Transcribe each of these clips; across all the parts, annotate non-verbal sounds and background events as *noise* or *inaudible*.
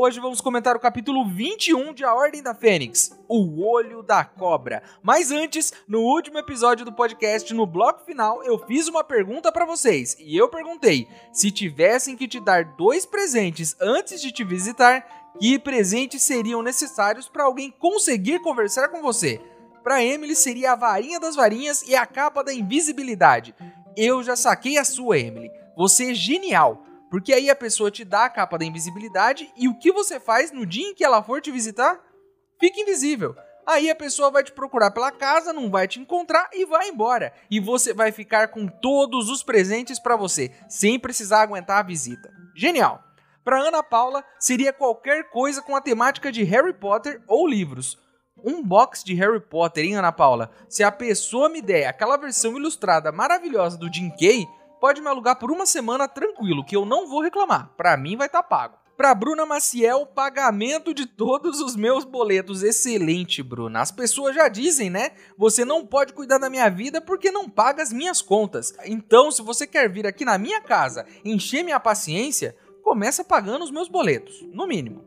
Hoje vamos comentar o capítulo 21 de A Ordem da Fênix, O Olho da Cobra. Mas antes, no último episódio do podcast, no bloco final, eu fiz uma pergunta para vocês. E eu perguntei: se tivessem que te dar dois presentes antes de te visitar, que presentes seriam necessários para alguém conseguir conversar com você? Para Emily seria a varinha das varinhas e a capa da invisibilidade. Eu já saquei a sua, Emily. Você é genial. Porque aí a pessoa te dá a capa da invisibilidade e o que você faz no dia em que ela for te visitar? Fica invisível. Aí a pessoa vai te procurar pela casa, não vai te encontrar e vai embora. E você vai ficar com todos os presentes para você, sem precisar aguentar a visita. Genial! Para Ana Paula, seria qualquer coisa com a temática de Harry Potter ou livros. Um box de Harry Potter, hein, Ana Paula? Se a pessoa me der aquela versão ilustrada maravilhosa do Jim Kay, pode me alugar por uma semana tranquilo, que eu não vou reclamar. Para mim vai estar tá pago. Para Bruna Maciel, pagamento de todos os meus boletos. Excelente, Bruna. As pessoas já dizem, né? Você não pode cuidar da minha vida porque não paga as minhas contas. Então, se você quer vir aqui na minha casa encher minha paciência, começa pagando os meus boletos, no mínimo.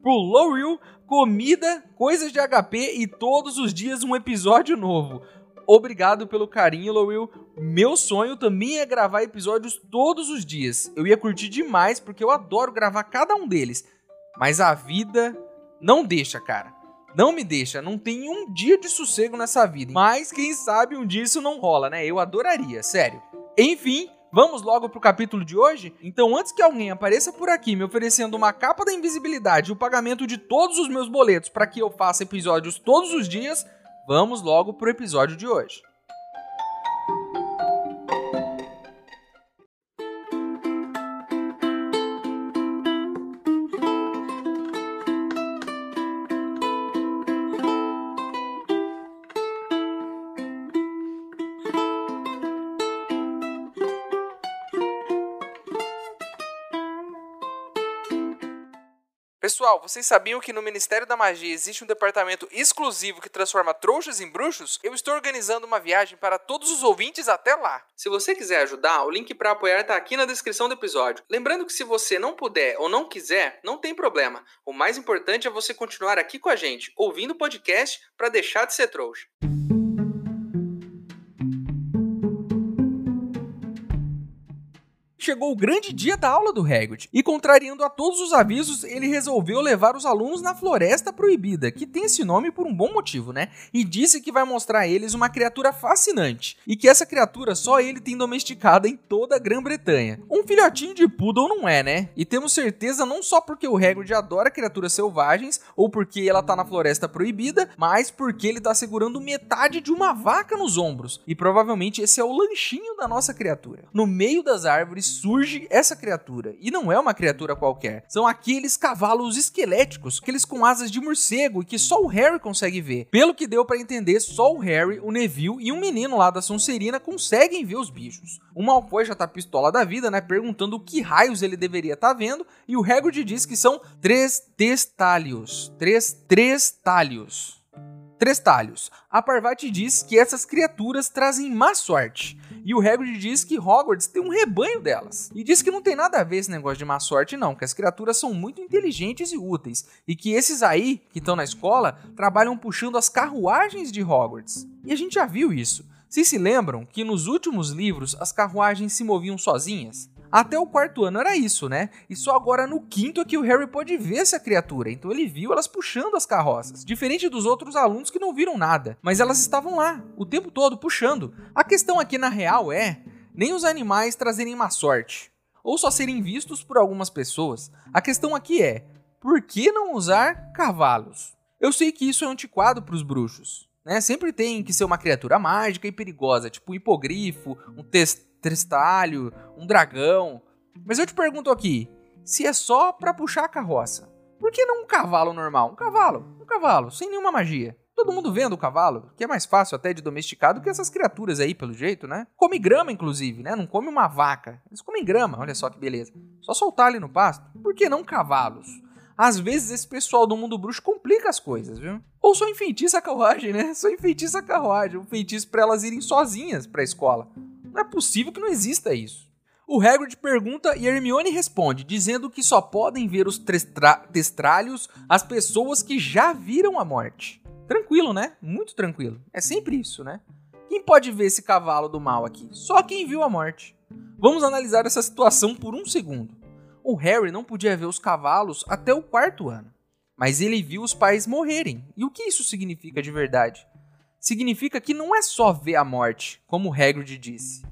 Pro Lowell, comida, coisas de HP e todos os dias um episódio novo. Obrigado pelo carinho, Lowell. Meu sonho também é gravar episódios todos os dias. Eu ia curtir demais porque eu adoro gravar cada um deles. Mas a vida não deixa, cara. Não me deixa, não tem um dia de sossego nessa vida. Mas quem sabe um dia isso não rola, né? Eu adoraria, sério. Enfim, Vamos logo pro capítulo de hoje? Então, antes que alguém apareça por aqui me oferecendo uma capa da invisibilidade e o pagamento de todos os meus boletos para que eu faça episódios todos os dias, vamos logo pro episódio de hoje. Pessoal, vocês sabiam que no Ministério da Magia existe um departamento exclusivo que transforma trouxas em bruxos? Eu estou organizando uma viagem para todos os ouvintes até lá. Se você quiser ajudar, o link para apoiar está aqui na descrição do episódio. Lembrando que se você não puder ou não quiser, não tem problema. O mais importante é você continuar aqui com a gente, ouvindo o podcast para deixar de ser trouxa. Chegou o grande dia da aula do Hagrid, e contrariando a todos os avisos, ele resolveu levar os alunos na Floresta Proibida, que tem esse nome por um bom motivo, né? E disse que vai mostrar a eles uma criatura fascinante, e que essa criatura só ele tem domesticada em toda a Grã-Bretanha. Um filhotinho de poodle não é, né? E temos certeza não só porque o Hagrid adora criaturas selvagens, ou porque ela tá na Floresta Proibida, mas porque ele tá segurando metade de uma vaca nos ombros. E provavelmente esse é o lanchinho da nossa criatura. No meio das árvores surge essa criatura. E não é uma criatura qualquer. São aqueles cavalos esqueléticos, aqueles com asas de morcego e que só o Harry consegue ver. Pelo que deu para entender, só o Harry, o Neville e um menino lá da Sonserina conseguem ver os bichos. O Malfoy já tá pistola da vida, né, perguntando que raios ele deveria estar tá vendo, e o Hagrid diz que são três testálios. Três trestalhos. Trestalhos. A Parvati diz que essas criaturas trazem má sorte. E o Hagrid diz que Hogwarts tem um rebanho delas. E diz que não tem nada a ver esse negócio de má sorte, não, que as criaturas são muito inteligentes e úteis. E que esses aí, que estão na escola, trabalham puxando as carruagens de Hogwarts. E a gente já viu isso. Vocês se lembram que nos últimos livros as carruagens se moviam sozinhas? Até o quarto ano era isso, né? E só agora no quinto é que o Harry pode ver essa criatura. Então ele viu elas puxando as carroças. Diferente dos outros alunos que não viram nada. Mas elas estavam lá, o tempo todo, puxando. A questão aqui na real é nem os animais trazerem má sorte. Ou só serem vistos por algumas pessoas. A questão aqui é: por que não usar cavalos? Eu sei que isso é antiquado para os bruxos. Né? Sempre tem que ser uma criatura mágica e perigosa, tipo um hipogrifo, um test tristalho, um dragão. Mas eu te pergunto aqui, se é só para puxar a carroça, por que não um cavalo normal? Um cavalo, um cavalo, sem nenhuma magia. Todo mundo vendo o cavalo, que é mais fácil até de domesticar do que essas criaturas aí, pelo jeito, né? Come grama, inclusive, né? Não come uma vaca. Eles comem grama, olha só que beleza. Só soltar ali no pasto. Por que não cavalos? Às vezes esse pessoal do mundo bruxo complica as coisas, viu? Ou só enfeitiça a carruagem, né? Só enfeitiça a carruagem. Um feitiço para elas irem sozinhas pra escola. Não é possível que não exista isso. O Hagrid pergunta e Hermione responde, dizendo que só podem ver os testralhos as pessoas que já viram a morte. Tranquilo, né? Muito tranquilo. É sempre isso, né? Quem pode ver esse cavalo do mal aqui? Só quem viu a morte. Vamos analisar essa situação por um segundo. O Harry não podia ver os cavalos até o quarto ano, mas ele viu os pais morrerem. E o que isso significa de verdade? Significa que não é só ver a morte, como o Hagrid disse.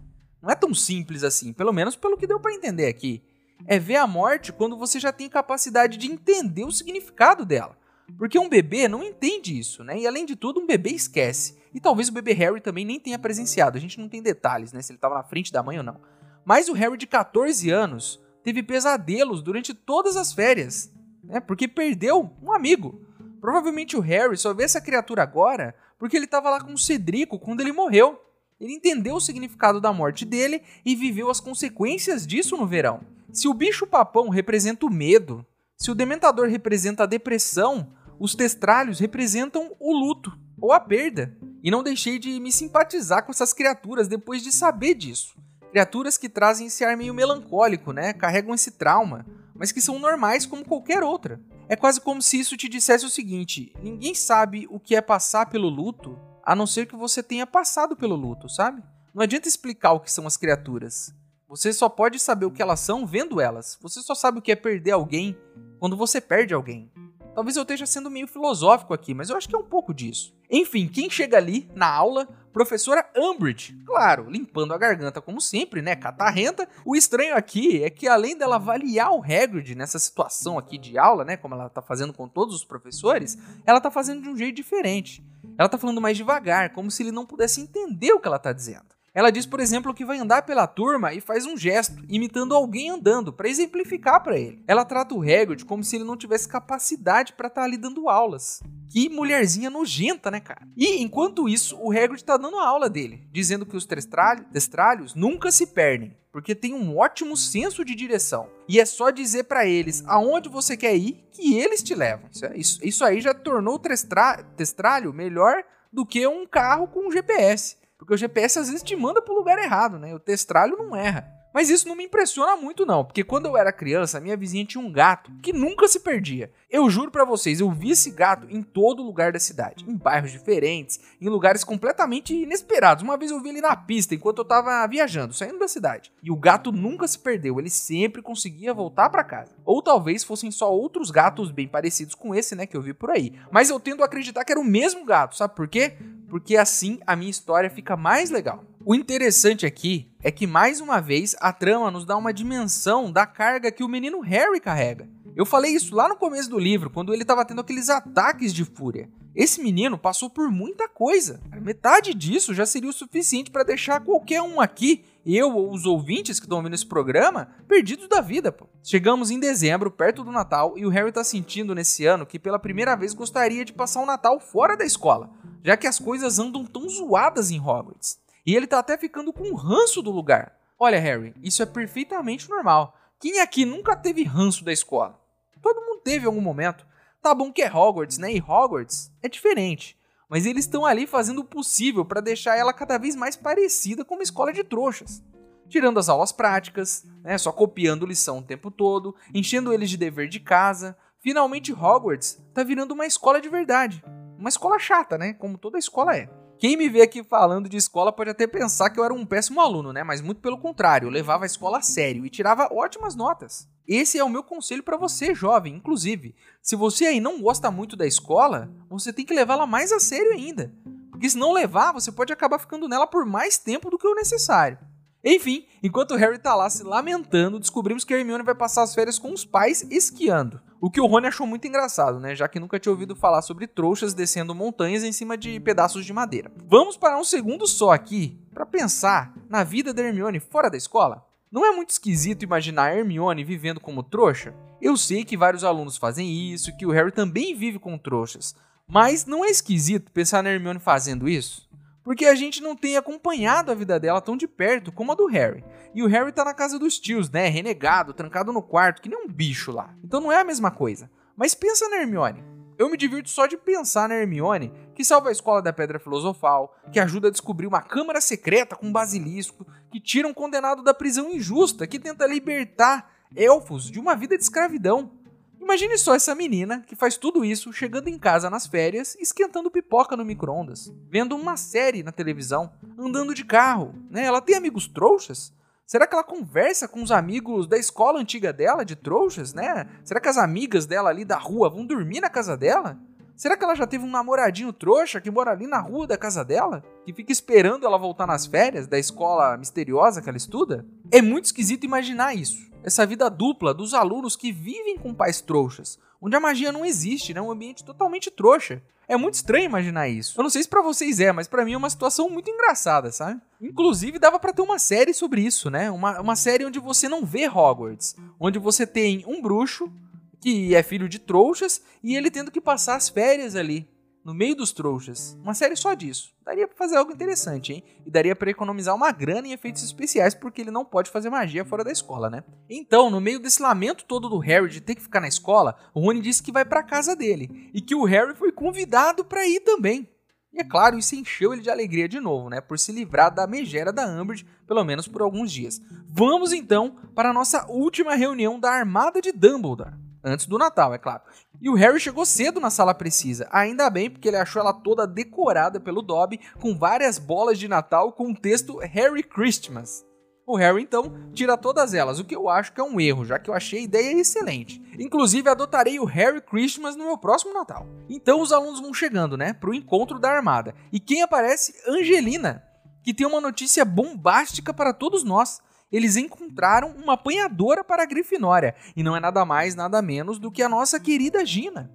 Não é tão simples assim, pelo menos pelo que deu para entender aqui. É ver a morte quando você já tem capacidade de entender o significado dela. Porque um bebê não entende isso, né? E além de tudo, um bebê esquece. E talvez o bebê Harry também nem tenha presenciado. A gente não tem detalhes, né? Se ele estava na frente da mãe ou não. Mas o Harry de 14 anos teve pesadelos durante todas as férias, né? Porque perdeu um amigo. Provavelmente o Harry só vê essa criatura agora porque ele estava lá com o Cedrico quando ele morreu. Ele entendeu o significado da morte dele e viveu as consequências disso no verão. Se o bicho-papão representa o medo, se o dementador representa a depressão, os testralhos representam o luto ou a perda. E não deixei de me simpatizar com essas criaturas depois de saber disso. Criaturas que trazem esse ar meio melancólico, né? Carregam esse trauma, mas que são normais como qualquer outra. É quase como se isso te dissesse o seguinte: ninguém sabe o que é passar pelo luto a não ser que você tenha passado pelo luto, sabe? Não adianta explicar o que são as criaturas. Você só pode saber o que elas são vendo elas. Você só sabe o que é perder alguém quando você perde alguém. Talvez eu esteja sendo meio filosófico aqui, mas eu acho que é um pouco disso. Enfim, quem chega ali na aula, professora Umbridge. Claro, limpando a garganta como sempre, né? Catarrenta. O estranho aqui é que além dela avaliar o Hagrid nessa situação aqui de aula, né, como ela tá fazendo com todos os professores, ela tá fazendo de um jeito diferente. Ela tá falando mais devagar, como se ele não pudesse entender o que ela tá dizendo. Ela diz, por exemplo, que vai andar pela turma e faz um gesto, imitando alguém andando, para exemplificar para ele. Ela trata o Hagrid como se ele não tivesse capacidade para estar tá ali dando aulas. Que mulherzinha nojenta, né, cara? E enquanto isso, o Hagrid tá dando a aula dele, dizendo que os testralhos nunca se perdem, porque tem um ótimo senso de direção. E é só dizer para eles aonde você quer ir que eles te levam. Isso, é, isso, aí já tornou o testralho melhor do que um carro com GPS. Porque o GPS às vezes te manda pro lugar errado, né? O testralho não erra. Mas isso não me impressiona muito não, porque quando eu era criança, minha vizinha tinha um gato que nunca se perdia. Eu juro para vocês, eu vi esse gato em todo lugar da cidade, em bairros diferentes, em lugares completamente inesperados. Uma vez eu vi ele na pista enquanto eu tava viajando, saindo da cidade. E o gato nunca se perdeu, ele sempre conseguia voltar para casa. Ou talvez fossem só outros gatos bem parecidos com esse, né, que eu vi por aí. Mas eu tendo a acreditar que era o mesmo gato, sabe por quê? Porque assim a minha história fica mais legal. O interessante aqui é que mais uma vez a trama nos dá uma dimensão da carga que o menino Harry carrega. Eu falei isso lá no começo do livro, quando ele estava tendo aqueles ataques de fúria. Esse menino passou por muita coisa. Metade disso já seria o suficiente para deixar qualquer um aqui, eu ou os ouvintes que estão ouvindo esse programa, perdidos da vida. Pô. Chegamos em dezembro, perto do Natal, e o Harry está sentindo nesse ano que pela primeira vez gostaria de passar o Natal fora da escola, já que as coisas andam tão zoadas em Hogwarts. E ele tá até ficando com ranço do lugar. Olha, Harry, isso é perfeitamente normal. Quem aqui nunca teve ranço da escola? Todo mundo teve em algum momento. Tá bom que é Hogwarts, né? E Hogwarts é diferente. Mas eles estão ali fazendo o possível para deixar ela cada vez mais parecida com uma escola de trouxas. Tirando as aulas práticas, né, só copiando lição o tempo todo, enchendo eles de dever de casa. Finalmente Hogwarts tá virando uma escola de verdade. Uma escola chata, né? Como toda escola é. Quem me vê aqui falando de escola pode até pensar que eu era um péssimo aluno, né? Mas muito pelo contrário, eu levava a escola a sério e tirava ótimas notas. Esse é o meu conselho para você, jovem. Inclusive, se você aí não gosta muito da escola, você tem que levá-la mais a sério ainda. Porque se não levar, você pode acabar ficando nela por mais tempo do que o necessário. Enfim, enquanto Harry tá lá se lamentando, descobrimos que Hermione vai passar as férias com os pais esquiando. O que o Rony achou muito engraçado, né? Já que nunca tinha ouvido falar sobre trouxas descendo montanhas em cima de pedaços de madeira. Vamos parar um segundo só aqui para pensar na vida da Hermione fora da escola? Não é muito esquisito imaginar Hermione vivendo como trouxa? Eu sei que vários alunos fazem isso, que o Harry também vive com trouxas, Mas não é esquisito pensar na Hermione fazendo isso? Porque a gente não tem acompanhado a vida dela tão de perto como a do Harry. E o Harry tá na casa dos tios, né? Renegado, trancado no quarto, que nem um bicho lá. Então não é a mesma coisa. Mas pensa na Hermione. Eu me divirto só de pensar na Hermione, que salva a escola da Pedra Filosofal, que ajuda a descobrir uma câmara secreta com um basilisco, que tira um condenado da prisão injusta, que tenta libertar elfos de uma vida de escravidão. Imagine só essa menina que faz tudo isso chegando em casa nas férias, esquentando pipoca no micro-ondas, vendo uma série na televisão, andando de carro. Né? Ela tem amigos trouxas? Será que ela conversa com os amigos da escola antiga dela, de trouxas, né? Será que as amigas dela ali da rua vão dormir na casa dela? Será que ela já teve um namoradinho trouxa que mora ali na rua da casa dela? Que fica esperando ela voltar nas férias da escola misteriosa que ela estuda? É muito esquisito imaginar isso essa vida dupla dos alunos que vivem com pais trouxas, onde a magia não existe, né? Um ambiente totalmente trouxa. É muito estranho imaginar isso. Eu não sei se para vocês é, mas para mim é uma situação muito engraçada, sabe? Inclusive dava para ter uma série sobre isso, né? Uma, uma série onde você não vê Hogwarts, onde você tem um bruxo que é filho de trouxas e ele tendo que passar as férias ali no meio dos trouxas. Uma série só disso. Daria para fazer algo interessante, hein? E daria para economizar uma grana em efeitos especiais, porque ele não pode fazer magia fora da escola, né? Então, no meio desse lamento todo do Harry de ter que ficar na escola, o Rony disse que vai para casa dele e que o Harry foi convidado para ir também. E é claro, isso encheu ele de alegria de novo, né? Por se livrar da megera da Umbridge, pelo menos por alguns dias. Vamos então para a nossa última reunião da Armada de Dumbledore. Antes do Natal, é claro. E o Harry chegou cedo na sala precisa. Ainda bem, porque ele achou ela toda decorada pelo Dobby, com várias bolas de Natal com o texto Harry Christmas. O Harry então tira todas elas, o que eu acho que é um erro, já que eu achei a ideia excelente. Inclusive, adotarei o Harry Christmas no meu próximo Natal. Então os alunos vão chegando, né, pro encontro da armada. E quem aparece? Angelina, que tem uma notícia bombástica para todos nós eles encontraram uma apanhadora para a Grifinória, e não é nada mais, nada menos do que a nossa querida Gina.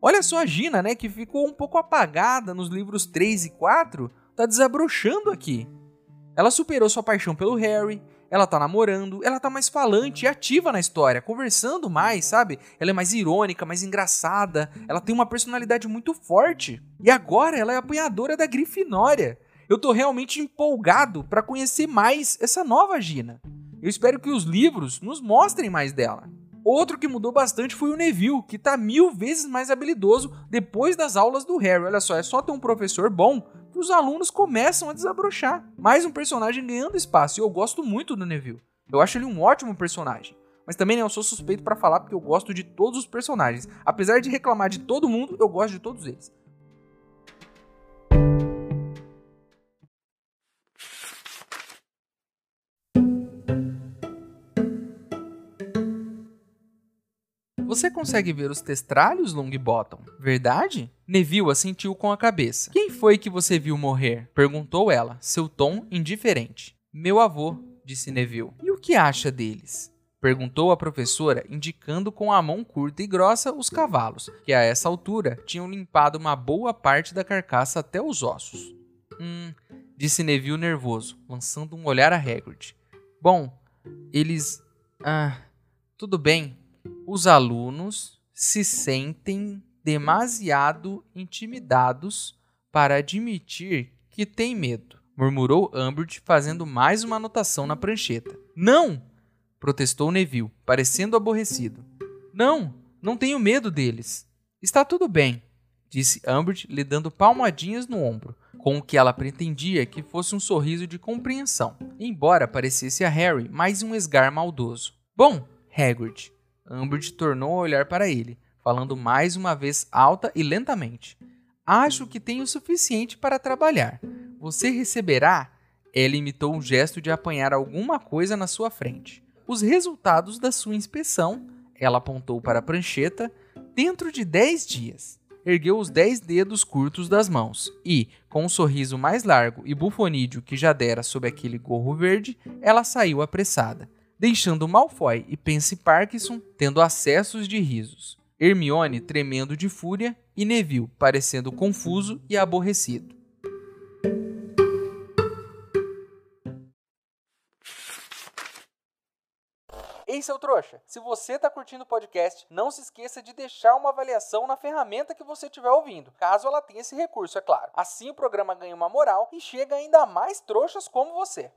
Olha só a Gina, né, que ficou um pouco apagada nos livros 3 e 4, tá desabrochando aqui. Ela superou sua paixão pelo Harry, ela tá namorando, ela tá mais falante e ativa na história, conversando mais, sabe? Ela é mais irônica, mais engraçada, ela tem uma personalidade muito forte. E agora ela é apanhadora da Grifinória eu tô realmente empolgado para conhecer mais essa nova Gina. Eu espero que os livros nos mostrem mais dela. Outro que mudou bastante foi o Neville, que tá mil vezes mais habilidoso depois das aulas do Harry. Olha só, é só ter um professor bom que os alunos começam a desabrochar. Mais um personagem ganhando espaço, e eu gosto muito do Neville. Eu acho ele um ótimo personagem. Mas também né, eu sou suspeito para falar porque eu gosto de todos os personagens. Apesar de reclamar de todo mundo, eu gosto de todos eles. Você consegue ver os testralhos, Longbottom? Verdade? Neville assentiu com a cabeça. Quem foi que você viu morrer? Perguntou ela, seu tom indiferente. Meu avô, disse Neville. E o que acha deles? Perguntou a professora, indicando com a mão curta e grossa os cavalos, que a essa altura tinham limpado uma boa parte da carcaça até os ossos. Hum, disse Neville nervoso, lançando um olhar a Hagrid. Bom, eles. Ah, tudo bem, os alunos se sentem demasiado intimidados para admitir que têm medo, murmurou Umbridge, fazendo mais uma anotação na prancheta. Não! protestou Neville, parecendo aborrecido. Não, não tenho medo deles. Está tudo bem, disse Umbridge, lhe dando palmadinhas no ombro, com o que ela pretendia que fosse um sorriso de compreensão, embora parecesse a Harry mais um esgar maldoso. Bom, Hagrid, Umbridge tornou a olhar para ele, falando mais uma vez alta e lentamente. Acho que tenho o suficiente para trabalhar. Você receberá. Ela imitou um gesto de apanhar alguma coisa na sua frente. Os resultados da sua inspeção, ela apontou para a prancheta, dentro de dez dias. Ergueu os dez dedos curtos das mãos e, com um sorriso mais largo e bufonídeo que já dera sob aquele gorro verde, ela saiu apressada deixando Malfoy e Pense Parkinson tendo acessos de risos, Hermione tremendo de fúria e Neville parecendo confuso e aborrecido. Ei, seu trouxa, se você está curtindo o podcast, não se esqueça de deixar uma avaliação na ferramenta que você estiver ouvindo, caso ela tenha esse recurso, é claro. Assim o programa ganha uma moral e chega ainda mais trouxas como você.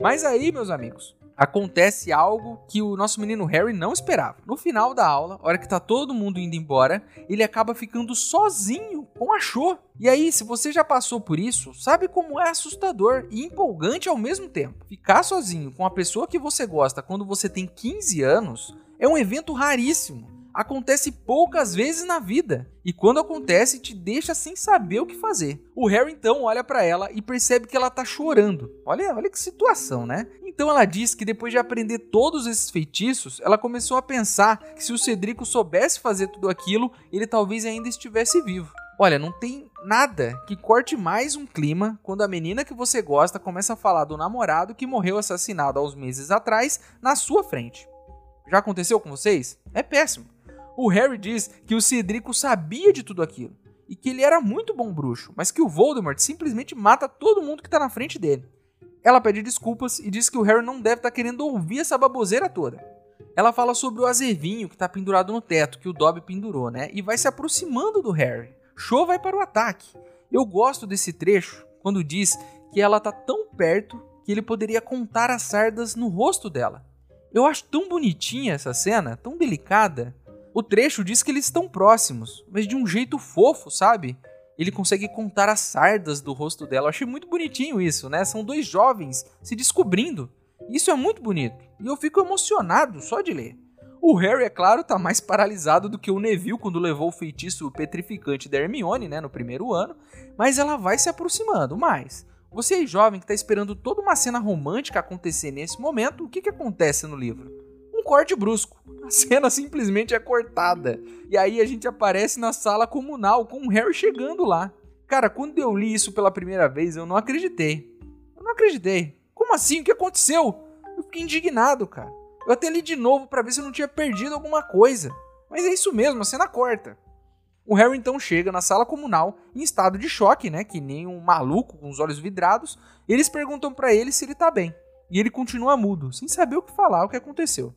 Mas aí, meus amigos, acontece algo que o nosso menino Harry não esperava. No final da aula, hora que tá todo mundo indo embora, ele acaba ficando sozinho com a Cho. E aí, se você já passou por isso, sabe como é assustador e empolgante ao mesmo tempo. Ficar sozinho com a pessoa que você gosta quando você tem 15 anos é um evento raríssimo acontece poucas vezes na vida e quando acontece te deixa sem saber o que fazer. O Harry então olha para ela e percebe que ela tá chorando. Olha, olha que situação, né? Então ela diz que depois de aprender todos esses feitiços, ela começou a pensar que se o Cedrico soubesse fazer tudo aquilo, ele talvez ainda estivesse vivo. Olha, não tem nada que corte mais um clima quando a menina que você gosta começa a falar do namorado que morreu assassinado há uns meses atrás na sua frente. Já aconteceu com vocês? É péssimo. O Harry diz que o Cedrico sabia de tudo aquilo e que ele era muito bom bruxo, mas que o Voldemort simplesmente mata todo mundo que tá na frente dele. Ela pede desculpas e diz que o Harry não deve estar tá querendo ouvir essa baboseira toda. Ela fala sobre o azevinho que tá pendurado no teto, que o Dobby pendurou, né? E vai se aproximando do Harry. Cho vai para o ataque. Eu gosto desse trecho quando diz que ela tá tão perto que ele poderia contar as sardas no rosto dela. Eu acho tão bonitinha essa cena, tão delicada. O trecho diz que eles estão próximos, mas de um jeito fofo, sabe? Ele consegue contar as sardas do rosto dela. Eu achei muito bonitinho isso, né? São dois jovens se descobrindo. Isso é muito bonito. E eu fico emocionado só de ler. O Harry, é claro, tá mais paralisado do que o Neville quando levou o feitiço petrificante da Hermione, né, no primeiro ano, mas ela vai se aproximando mais. Você aí, jovem, que tá esperando toda uma cena romântica acontecer nesse momento, o que que acontece no livro? Corte brusco. A cena *laughs* simplesmente é cortada. E aí a gente aparece na sala comunal com o Harry chegando lá. Cara, quando eu li isso pela primeira vez, eu não acreditei. Eu não acreditei. Como assim? O que aconteceu? Eu fiquei indignado, cara. Eu até li de novo para ver se eu não tinha perdido alguma coisa. Mas é isso mesmo, a cena corta. O Harry então chega na sala comunal em estado de choque, né, que nem um maluco com os olhos vidrados. E eles perguntam para ele se ele tá bem. E ele continua mudo, sem saber o que falar, o que aconteceu.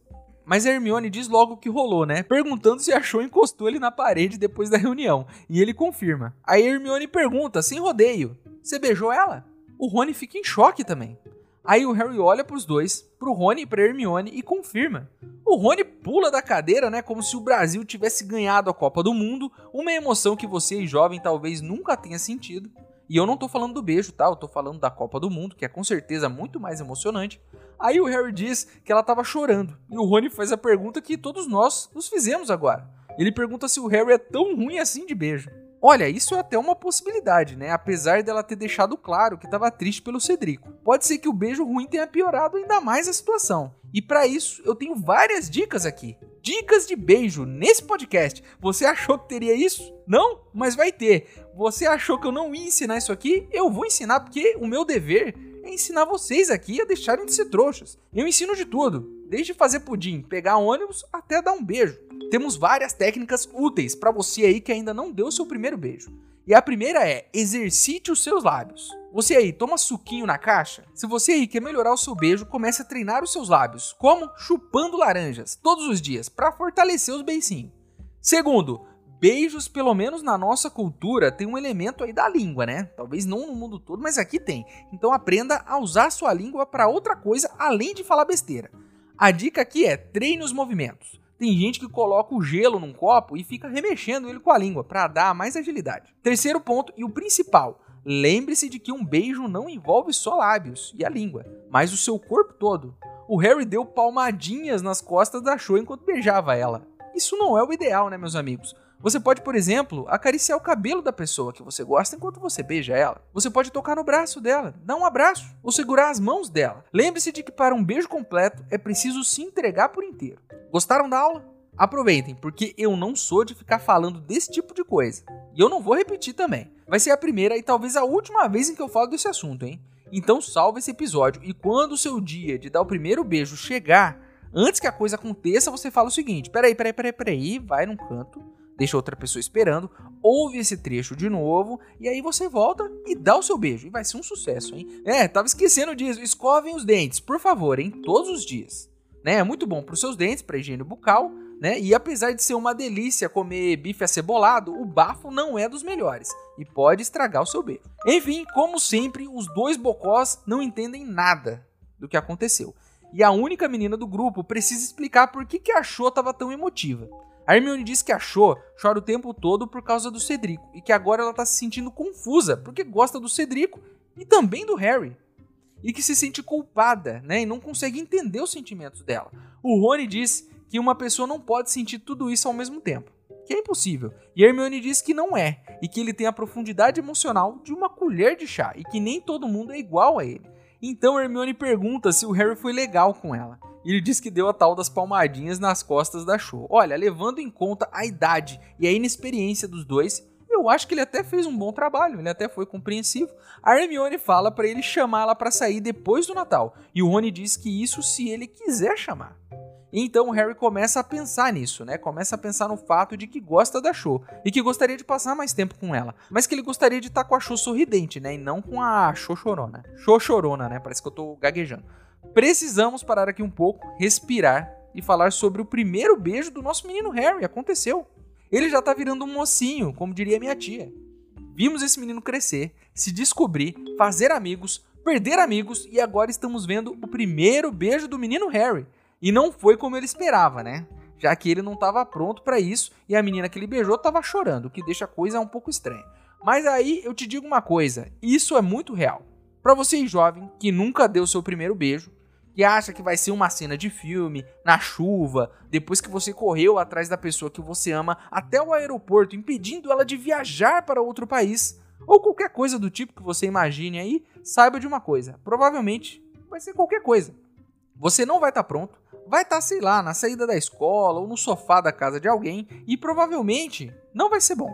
Mas Hermione diz logo o que rolou, né? Perguntando se achou encostou ele na parede depois da reunião. E ele confirma. Aí Hermione pergunta, sem rodeio: Você beijou ela? O Rony fica em choque também. Aí o Harry olha pros dois, pro Rony e pra Hermione e confirma. O Rony pula da cadeira, né, como se o Brasil tivesse ganhado a Copa do Mundo, uma emoção que você, jovem, talvez nunca tenha sentido. E eu não tô falando do beijo, tá? Eu tô falando da Copa do Mundo, que é com certeza muito mais emocionante. Aí o Harry diz que ela tava chorando. E o Rony faz a pergunta que todos nós nos fizemos agora. Ele pergunta se o Harry é tão ruim assim de beijo. Olha, isso é até uma possibilidade, né? Apesar dela ter deixado claro que estava triste pelo Cedrico. Pode ser que o beijo ruim tenha piorado ainda mais a situação. E para isso, eu tenho várias dicas aqui. Dicas de beijo nesse podcast. Você achou que teria isso? Não? Mas vai ter. Você achou que eu não ia ensinar isso aqui? Eu vou ensinar porque o meu dever é ensinar vocês aqui a deixarem de ser trouxas. Eu ensino de tudo, desde fazer pudim, pegar ônibus até dar um beijo. Temos várias técnicas úteis para você aí que ainda não deu seu primeiro beijo. E a primeira é exercite os seus lábios. Você aí toma suquinho na caixa? Se você aí quer melhorar o seu beijo, comece a treinar os seus lábios. Como? Chupando laranjas todos os dias para fortalecer os beicinhos. Segundo, beijos, pelo menos na nossa cultura, tem um elemento aí da língua, né? Talvez não no mundo todo, mas aqui tem. Então aprenda a usar sua língua para outra coisa além de falar besteira. A dica aqui é treine os movimentos. Tem gente que coloca o gelo num copo e fica remexendo ele com a língua para dar mais agilidade. Terceiro ponto e o principal: lembre-se de que um beijo não envolve só lábios e a língua, mas o seu corpo todo. O Harry deu palmadinhas nas costas da Cho enquanto beijava ela. Isso não é o ideal, né, meus amigos? Você pode, por exemplo, acariciar o cabelo da pessoa que você gosta enquanto você beija ela. Você pode tocar no braço dela, dar um abraço ou segurar as mãos dela. Lembre-se de que para um beijo completo é preciso se entregar por inteiro. Gostaram da aula? Aproveitem, porque eu não sou de ficar falando desse tipo de coisa. E eu não vou repetir também. Vai ser a primeira e talvez a última vez em que eu falo desse assunto, hein? Então salve esse episódio e quando o seu dia de dar o primeiro beijo chegar, antes que a coisa aconteça, você fala o seguinte: peraí, peraí, peraí, peraí, vai num canto deixa outra pessoa esperando, ouve esse trecho de novo e aí você volta e dá o seu beijo. E vai ser um sucesso, hein? É, tava esquecendo disso. Escovem os dentes, por favor, hein? Todos os dias. Né? É muito bom para os seus dentes, para higiene bucal, né? E apesar de ser uma delícia comer bife acebolado, o bafo não é dos melhores e pode estragar o seu beijo. Enfim, como sempre, os dois bocós não entendem nada do que aconteceu. E a única menina do grupo precisa explicar por que, que a Cho estava tão emotiva. A Hermione diz que a Cho chora o tempo todo por causa do Cedrico e que agora ela está se sentindo confusa porque gosta do Cedrico e também do Harry. E que se sente culpada, né? E não consegue entender os sentimentos dela. O Rony diz que uma pessoa não pode sentir tudo isso ao mesmo tempo, que é impossível. E Hermione diz que não é, e que ele tem a profundidade emocional de uma colher de chá, e que nem todo mundo é igual a ele. Então Hermione pergunta se o Harry foi legal com ela. E ele diz que deu a tal das palmadinhas nas costas da Cho. Olha, levando em conta a idade e a inexperiência dos dois, eu acho que ele até fez um bom trabalho, ele até foi compreensivo. A Hermione fala para ele chamá-la para sair depois do Natal, e o Rony diz que isso se ele quiser chamar. Então o Harry começa a pensar nisso, né? Começa a pensar no fato de que gosta da Cho e que gostaria de passar mais tempo com ela, mas que ele gostaria de estar com a Cho sorridente, né? E não com a Cho chorona. Cho chorona, né? Parece que eu tô gaguejando. Precisamos parar aqui um pouco, respirar e falar sobre o primeiro beijo do nosso menino Harry. Aconteceu. Ele já tá virando um mocinho, como diria minha tia. Vimos esse menino crescer, se descobrir, fazer amigos, perder amigos e agora estamos vendo o primeiro beijo do menino Harry. E não foi como ele esperava, né? Já que ele não estava pronto para isso e a menina que ele beijou estava chorando, o que deixa a coisa um pouco estranha. Mas aí eu te digo uma coisa, isso é muito real. Para você jovem que nunca deu seu primeiro beijo, que acha que vai ser uma cena de filme, na chuva, depois que você correu atrás da pessoa que você ama até o aeroporto, impedindo ela de viajar para outro país, ou qualquer coisa do tipo que você imagine aí, saiba de uma coisa: provavelmente vai ser qualquer coisa. Você não vai estar tá pronto, vai estar, tá, sei lá, na saída da escola ou no sofá da casa de alguém e provavelmente não vai ser bom.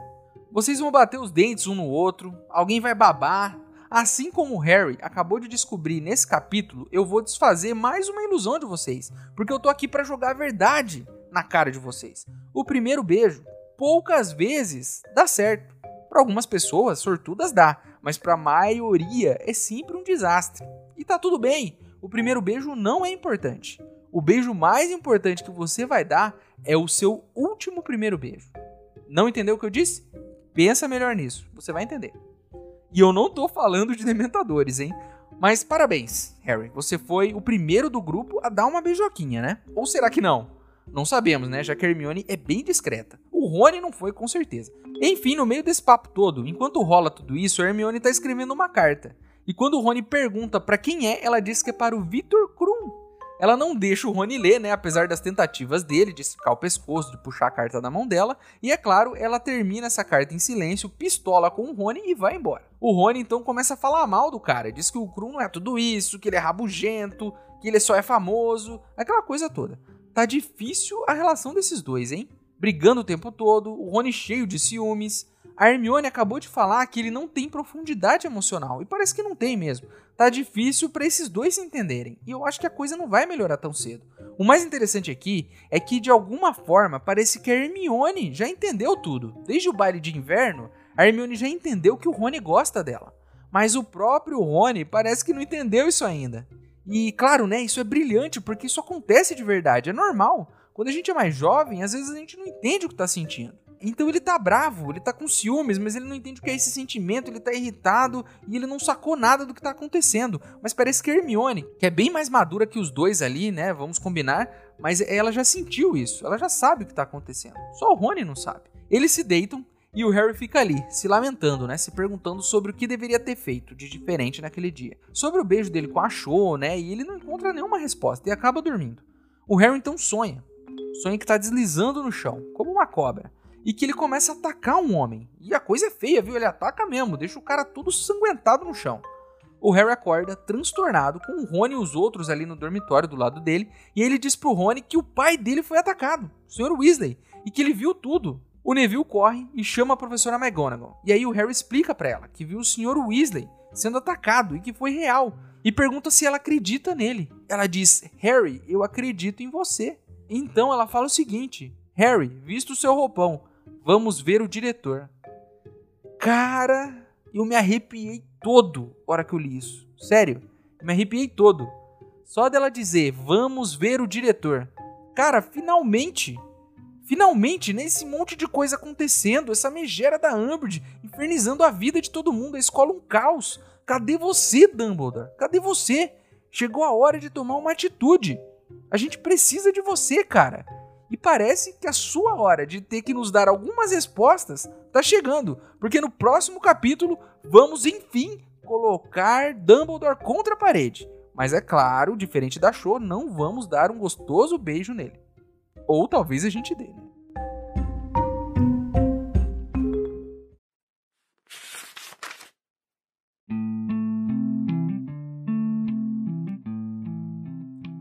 Vocês vão bater os dentes um no outro, alguém vai babar. Assim como o Harry acabou de descobrir nesse capítulo, eu vou desfazer mais uma ilusão de vocês, porque eu tô aqui para jogar a verdade na cara de vocês. O primeiro beijo, poucas vezes dá certo. Para algumas pessoas, sortudas dá, mas para a maioria é sempre um desastre. E tá tudo bem, o primeiro beijo não é importante. O beijo mais importante que você vai dar é o seu último primeiro beijo. Não entendeu o que eu disse? Pensa melhor nisso, você vai entender. E eu não tô falando de dementadores, hein? Mas parabéns, Harry. Você foi o primeiro do grupo a dar uma beijoquinha, né? Ou será que não? Não sabemos, né? Já que Hermione é bem discreta. O Rony não foi, com certeza. Enfim, no meio desse papo todo, enquanto rola tudo isso, Hermione tá escrevendo uma carta. E quando o Rony pergunta para quem é, ela diz que é para o Victor Krum, ela não deixa o Rony ler, né? Apesar das tentativas dele de esticar o pescoço, de puxar a carta da mão dela. E é claro, ela termina essa carta em silêncio, pistola com o Rony e vai embora. O Rony então começa a falar mal do cara. Diz que o Krum não é tudo isso, que ele é rabugento, que ele só é famoso, aquela coisa toda. Tá difícil a relação desses dois, hein? Brigando o tempo todo, o Rony cheio de ciúmes. A Hermione acabou de falar que ele não tem profundidade emocional, e parece que não tem mesmo. Tá difícil para esses dois se entenderem, e eu acho que a coisa não vai melhorar tão cedo. O mais interessante aqui é que, de alguma forma, parece que a Hermione já entendeu tudo. Desde o baile de inverno, a Hermione já entendeu que o Rony gosta dela. Mas o próprio Rony parece que não entendeu isso ainda. E claro, né, isso é brilhante porque isso acontece de verdade, é normal. Quando a gente é mais jovem, às vezes a gente não entende o que está sentindo. Então ele tá bravo, ele tá com ciúmes, mas ele não entende o que é esse sentimento, ele tá irritado e ele não sacou nada do que tá acontecendo. Mas parece que Hermione, que é bem mais madura que os dois ali, né? Vamos combinar, mas ela já sentiu isso, ela já sabe o que tá acontecendo. Só o Rony não sabe. Eles se deitam e o Harry fica ali, se lamentando, né? Se perguntando sobre o que deveria ter feito de diferente naquele dia. Sobre o beijo dele com a Cho, né? E ele não encontra nenhuma resposta e acaba dormindo. O Harry então sonha. Sonha que tá deslizando no chão, como uma cobra e que ele começa a atacar um homem. E a coisa é feia, viu? Ele ataca mesmo, deixa o cara todo sanguentado no chão. O Harry acorda, transtornado, com o Rony e os outros ali no dormitório do lado dele, e ele diz pro Rony que o pai dele foi atacado, o Sr. Weasley, e que ele viu tudo. O Neville corre e chama a professora McGonagall. E aí o Harry explica para ela que viu o Sr. Weasley sendo atacado e que foi real, e pergunta se ela acredita nele. Ela diz: "Harry, eu acredito em você". Então ela fala o seguinte: "Harry, visto o seu roupão, Vamos ver o diretor. Cara, eu me arrepiei todo hora que eu li isso. Sério, me arrepiei todo. Só dela dizer, vamos ver o diretor. Cara, finalmente, finalmente, nesse monte de coisa acontecendo, essa megera da Umbridge infernizando a vida de todo mundo, a escola um caos. Cadê você, Dumbledore? Cadê você? Chegou a hora de tomar uma atitude. A gente precisa de você, cara. E parece que a sua hora de ter que nos dar algumas respostas tá chegando, porque no próximo capítulo vamos enfim colocar Dumbledore contra a parede. Mas é claro, diferente da Show, não vamos dar um gostoso beijo nele. Ou talvez a gente dê. Né?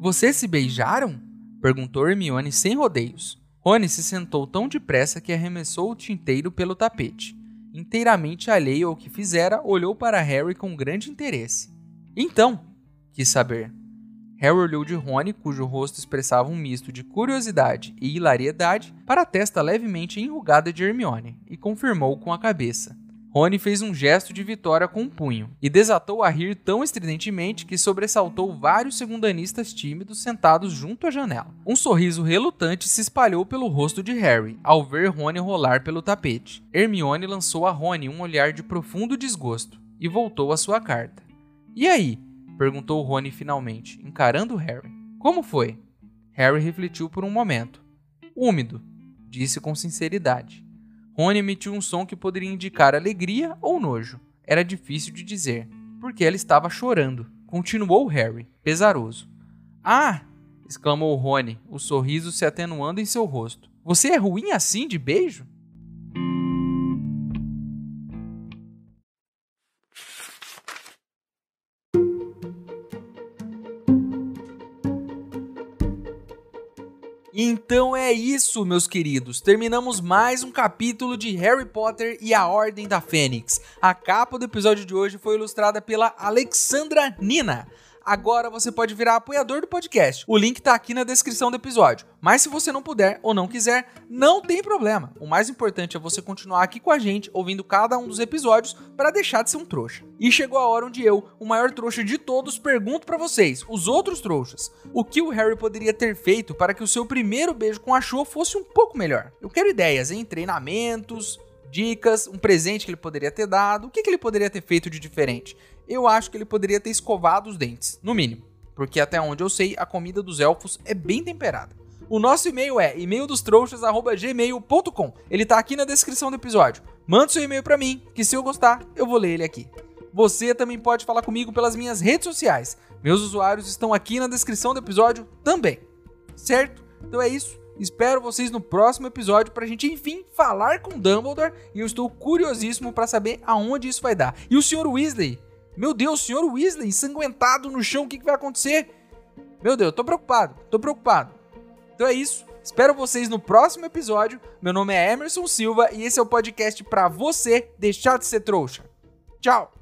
Vocês se beijaram? Perguntou Hermione sem rodeios. Rony se sentou tão depressa que arremessou o tinteiro pelo tapete. Inteiramente alheio ao que fizera, olhou para Harry com grande interesse. Então, quis saber. Harry olhou de Rony, cujo rosto expressava um misto de curiosidade e hilariedade, para a testa levemente enrugada de Hermione, e confirmou com a cabeça. Rony fez um gesto de vitória com o um punho e desatou a rir tão estridentemente que sobressaltou vários segundanistas tímidos sentados junto à janela. Um sorriso relutante se espalhou pelo rosto de Harry ao ver Rony rolar pelo tapete. Hermione lançou a Rony um olhar de profundo desgosto e voltou à sua carta. E aí? perguntou Rony finalmente, encarando Harry. Como foi? Harry refletiu por um momento. Úmido, disse com sinceridade. Rony emitiu um som que poderia indicar alegria ou nojo. Era difícil de dizer, porque ela estava chorando. Continuou Harry, pesaroso. Ah! exclamou Rony, o sorriso se atenuando em seu rosto. Você é ruim assim de beijo? Então é isso, meus queridos. Terminamos mais um capítulo de Harry Potter e a Ordem da Fênix. A capa do episódio de hoje foi ilustrada pela Alexandra Nina. Agora você pode virar apoiador do podcast. O link tá aqui na descrição do episódio. Mas se você não puder ou não quiser, não tem problema. O mais importante é você continuar aqui com a gente, ouvindo cada um dos episódios para deixar de ser um trouxa. E chegou a hora onde eu, o maior trouxa de todos, pergunto para vocês, os outros trouxas, o que o Harry poderia ter feito para que o seu primeiro beijo com a Cho fosse um pouco melhor? Eu quero ideias em treinamentos, dicas, um presente que ele poderia ter dado, o que, que ele poderia ter feito de diferente eu acho que ele poderia ter escovado os dentes, no mínimo. Porque até onde eu sei, a comida dos elfos é bem temperada. O nosso e-mail é e-maildostrouxas.gmail.com. Ele tá aqui na descrição do episódio. Manda seu e-mail para mim, que se eu gostar, eu vou ler ele aqui. Você também pode falar comigo pelas minhas redes sociais. Meus usuários estão aqui na descrição do episódio também. Certo? Então é isso. Espero vocês no próximo episódio pra gente enfim falar com Dumbledore e eu estou curiosíssimo para saber aonde isso vai dar. E o Sr. Weasley, meu Deus, senhor Weasley ensanguentado no chão, o que, que vai acontecer? Meu Deus, tô preocupado, tô preocupado. Então é isso. Espero vocês no próximo episódio. Meu nome é Emerson Silva e esse é o podcast para você deixar de ser trouxa. Tchau!